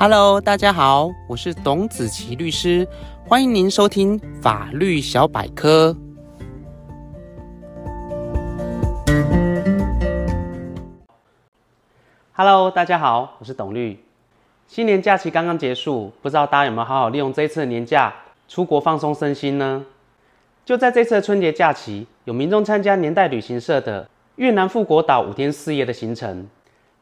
Hello，大家好，我是董子琪律师，欢迎您收听法律小百科。Hello，大家好，我是董律。新年假期刚刚结束，不知道大家有没有好好利用这一次的年假出国放松身心呢？就在这次的春节假期，有民众参加年代旅行社的越南富国岛五天四夜的行程，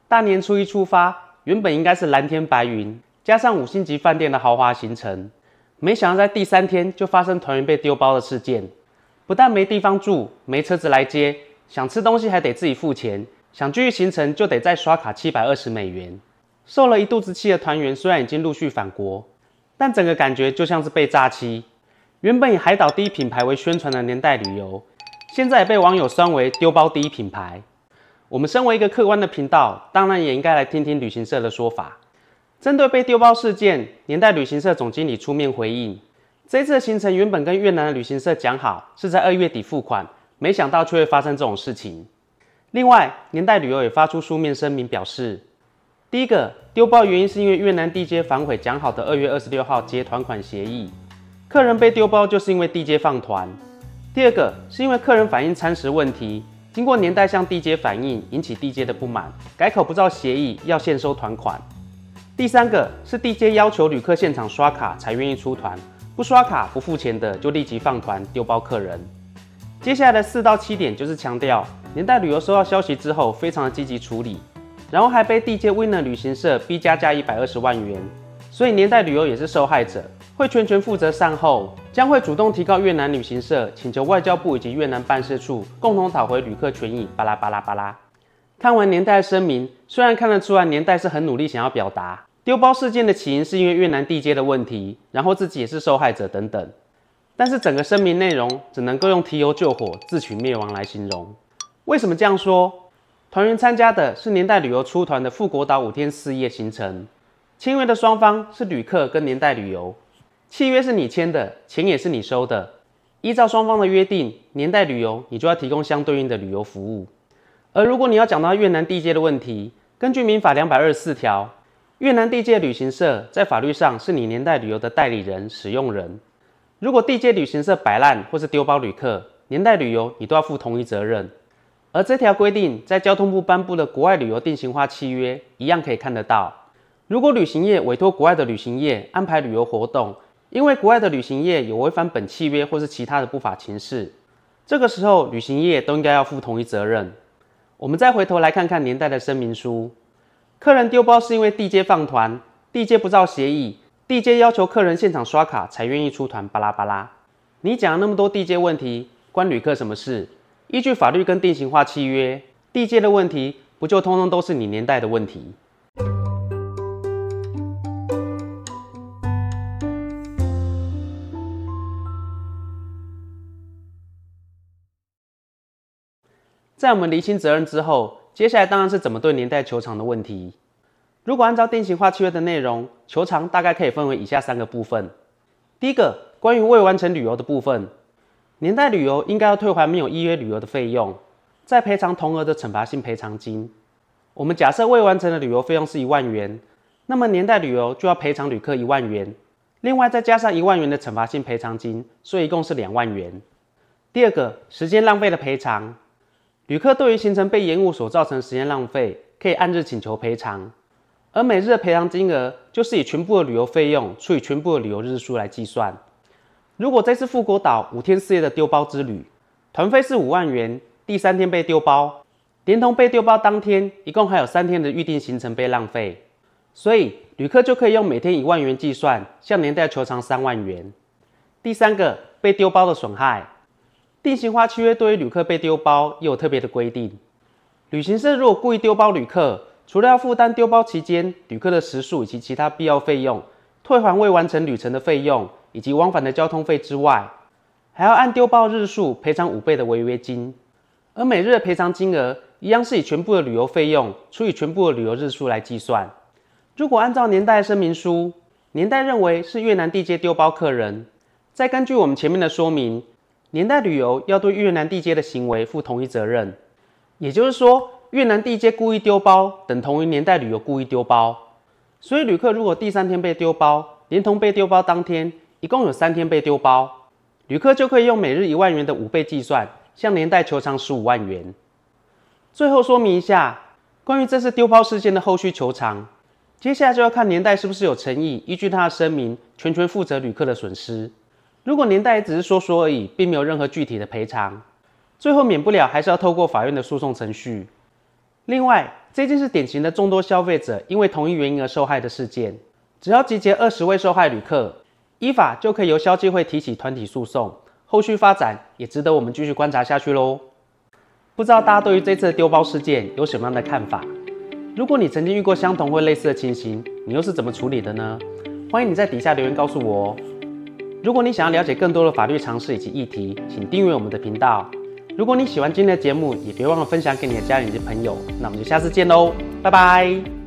大年初一出发。原本应该是蓝天白云，加上五星级饭店的豪华行程，没想到在第三天就发生团员被丢包的事件。不但没地方住，没车子来接，想吃东西还得自己付钱，想继续行程就得再刷卡七百二十美元。受了一肚子气的团员虽然已经陆续返国，但整个感觉就像是被诈欺。原本以海岛第一品牌为宣传的年代旅游，现在也被网友酸为丢包第一品牌。我们身为一个客观的频道，当然也应该来听听旅行社的说法。针对被丢包事件，年代旅行社总经理出面回应：这次的行程原本跟越南的旅行社讲好，是在二月底付款，没想到却会发生这种事情。另外，年代旅游也发出书面声明表示：第一个丢包原因是因为越南地接反悔讲好的二月二十六号结团款协议，客人被丢包就是因为地接放团；第二个是因为客人反映餐食问题。经过年代向地接反映，引起地接的不满，改口不照协议，要现收团款。第三个是地接要求旅客现场刷卡才愿意出团，不刷卡不付钱的就立即放团丢包客人。接下来的四到七点就是强调，年代旅游收到消息之后非常的积极处理，然后还被地接 Winner 旅行社逼加价一百二十万元，所以年代旅游也是受害者。会全权负责善后，将会主动提告越南旅行社，请求外交部以及越南办事处共同讨回旅客权益。巴拉巴拉巴拉。看完年代的声明，虽然看得出来年代是很努力想要表达丢包事件的起因是因为越南地接的问题，然后自己也是受害者等等，但是整个声明内容只能够用提油救火、自取灭亡来形容。为什么这样说？团员参加的是年代旅游出团的富国岛五天四夜行程，签约的双方是旅客跟年代旅游。契约是你签的，钱也是你收的。依照双方的约定，年代旅游你就要提供相对应的旅游服务。而如果你要讲到越南地界的问题，根据民法两百二十四条，越南地界旅行社在法律上是你年代旅游的代理人、使用人。如果地接旅行社摆烂或是丢包旅客，年代旅游你都要负同一责任。而这条规定在交通部颁布的国外旅游定型化契约一样可以看得到。如果旅行业委托国外的旅行业安排旅游活动，因为国外的旅行业有违反本契约或是其他的不法情事，这个时候旅行业都应该要负同一责任。我们再回头来看看年代的声明书，客人丢包是因为地接放团，地接不照协议，地接要求客人现场刷卡才愿意出团，巴拉巴拉。你讲那么多地接问题，关旅客什么事？依据法律跟定型化契约，地接的问题不就通通都是你年代的问题？在我们厘清责任之后，接下来当然是怎么对年代球场的问题。如果按照定型化契约的内容，球场大概可以分为以下三个部分。第一个，关于未完成旅游的部分，年代旅游应该要退还没有依约旅游的费用，再赔偿同额的惩罚性赔偿金。我们假设未完成的旅游费用是一万元，那么年代旅游就要赔偿旅客一万元，另外再加上一万元的惩罚性赔偿金，所以一共是两万元。第二个，时间浪费的赔偿。旅客对于行程被延误所造成时间浪费，可以按日请求赔偿，而每日的赔偿金额就是以全部的旅游费用除以全部的旅游日数来计算。如果这次富国岛五天四夜的丢包之旅，团费是五万元，第三天被丢包，连同被丢包当天，一共还有三天的预定行程被浪费，所以旅客就可以用每天一万元计算，向年代求偿三万元。第三个，被丢包的损害。定型化契约对于旅客被丢包也有特别的规定。旅行社如果故意丢包旅客，除了要负担丢包期间旅客的食宿以及其他必要费用，退还未完成旅程的费用以及往返的交通费之外，还要按丢包日数赔偿五倍的违约金。而每日的赔偿金额一样是以全部的旅游费用除以全部的旅游日数来计算。如果按照年代声明书，年代认为是越南地接丢包客人，再根据我们前面的说明。年代旅游要对越南地接的行为负同一责任，也就是说，越南地接故意丢包等同于年代旅游故意丢包。所以旅客如果第三天被丢包，连同被丢包当天，一共有三天被丢包，旅客就可以用每日一万元的五倍计算，向年代求偿十五万元。最后说明一下，关于这次丢包事件的后续求偿，接下来就要看年代是不是有诚意，依据他的声明，全权负责旅客的损失。如果连带只是说说而已，并没有任何具体的赔偿，最后免不了还是要透过法院的诉讼程序。另外，这件是典型的众多消费者因为同一原因而受害的事件，只要集结二十位受害旅客，依法就可以由消基会提起团体诉讼，后续发展也值得我们继续观察下去喽。不知道大家对于这次丢包事件有什么样的看法？如果你曾经遇过相同或类似的情形，你又是怎么处理的呢？欢迎你在底下留言告诉我哦。如果你想要了解更多的法律常识以及议题，请订阅我们的频道。如果你喜欢今天的节目，也别忘了分享给你的家人及朋友。那我们就下次见喽，拜拜。